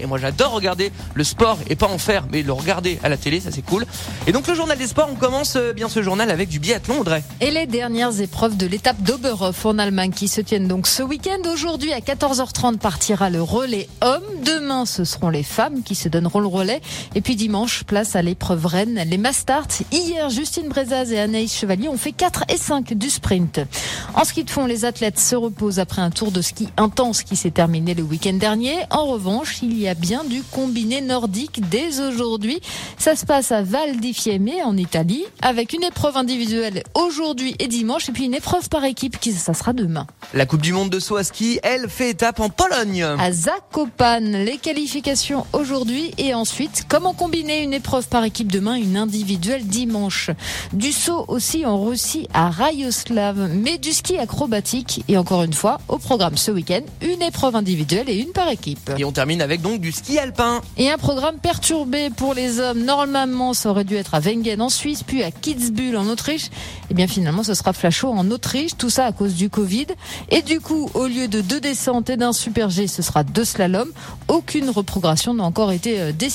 Et moi j'adore regarder le sport et pas en faire, mais le regarder à la télé, ça c'est cool. Et donc le journal des sports, on commence euh, bien ce journal avec du biathlon, Audrey. Et les dernières épreuves de l'étape d'Oberhof en Allemagne qui se tiennent donc ce week-end. Aujourd'hui à 14h30 partira le relais homme. Demain ce seront les femmes qui se donneront le relais. Et puis dimanche, place à l'épreuve reine, les Mastart. Hier, Justine Brezaz et Anaïs Chevalier ont fait 4 et 5 du sprint. En ski de fond, les athlètes se reposent après un tour de ski intense qui s'est terminé le week-end dernier. En revanche, il y a bien du combiné nordique dès aujourd'hui. Ça se passe à Val di Fiemme en Italie avec une épreuve individuelle aujourd'hui et dimanche et puis une épreuve par équipe qui ça sera demain. La Coupe du Monde de saut à ski, elle fait étape en Pologne. À Zakopane, les qualifications aujourd'hui et ensuite comment combiner une épreuve par équipe demain, une individuelle dimanche? Du saut aussi en Russie à Rayoslav, mais du ski acrobatique et encore une fois au programme ce week-end, une épreuve individuelle et une par équipe. Et on termine avec donc du ski alpin. Et un programme perturbé pour les hommes. Normalement, ça aurait dû être à Wengen en Suisse, puis à Kitzbühel en Autriche. Et eh bien finalement, ce sera Flachot en Autriche. Tout ça à cause du Covid. Et du coup, au lieu de deux descentes et d'un super G, ce sera deux slaloms. Aucune reprogrammation n'a encore été euh, décidée.